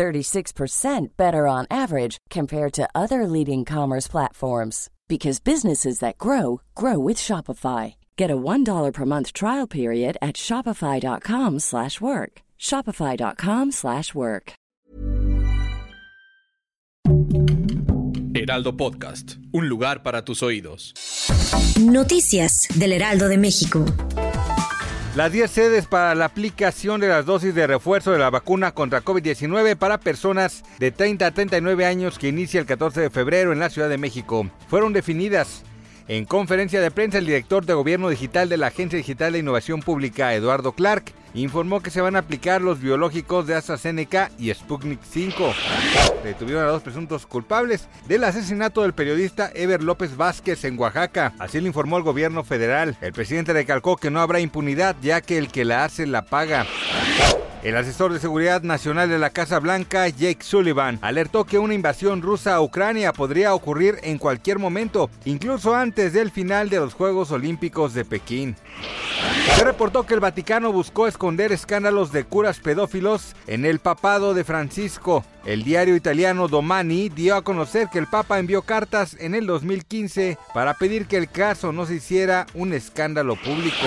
36% better on average compared to other leading commerce platforms because businesses that grow grow with Shopify. Get a $1 per month trial period at shopify.com/work. shopify.com/work. Heraldo Podcast, un lugar para tus oídos. Noticias del Heraldo de México. Las 10 sedes para la aplicación de las dosis de refuerzo de la vacuna contra COVID-19 para personas de 30 a 39 años que inicia el 14 de febrero en la Ciudad de México fueron definidas. En conferencia de prensa, el director de Gobierno Digital de la Agencia Digital de Innovación Pública, Eduardo Clark, informó que se van a aplicar los biológicos de AstraZeneca y Sputnik 5. Detuvieron a dos presuntos culpables del asesinato del periodista Ever López Vázquez en Oaxaca. Así lo informó el gobierno federal. El presidente recalcó que no habrá impunidad ya que el que la hace la paga. El asesor de seguridad nacional de la Casa Blanca, Jake Sullivan, alertó que una invasión rusa a Ucrania podría ocurrir en cualquier momento, incluso antes del final de los Juegos Olímpicos de Pekín. Se reportó que el Vaticano buscó esconder escándalos de curas pedófilos en el papado de Francisco. El diario italiano Domani dio a conocer que el Papa envió cartas en el 2015 para pedir que el caso no se hiciera un escándalo público.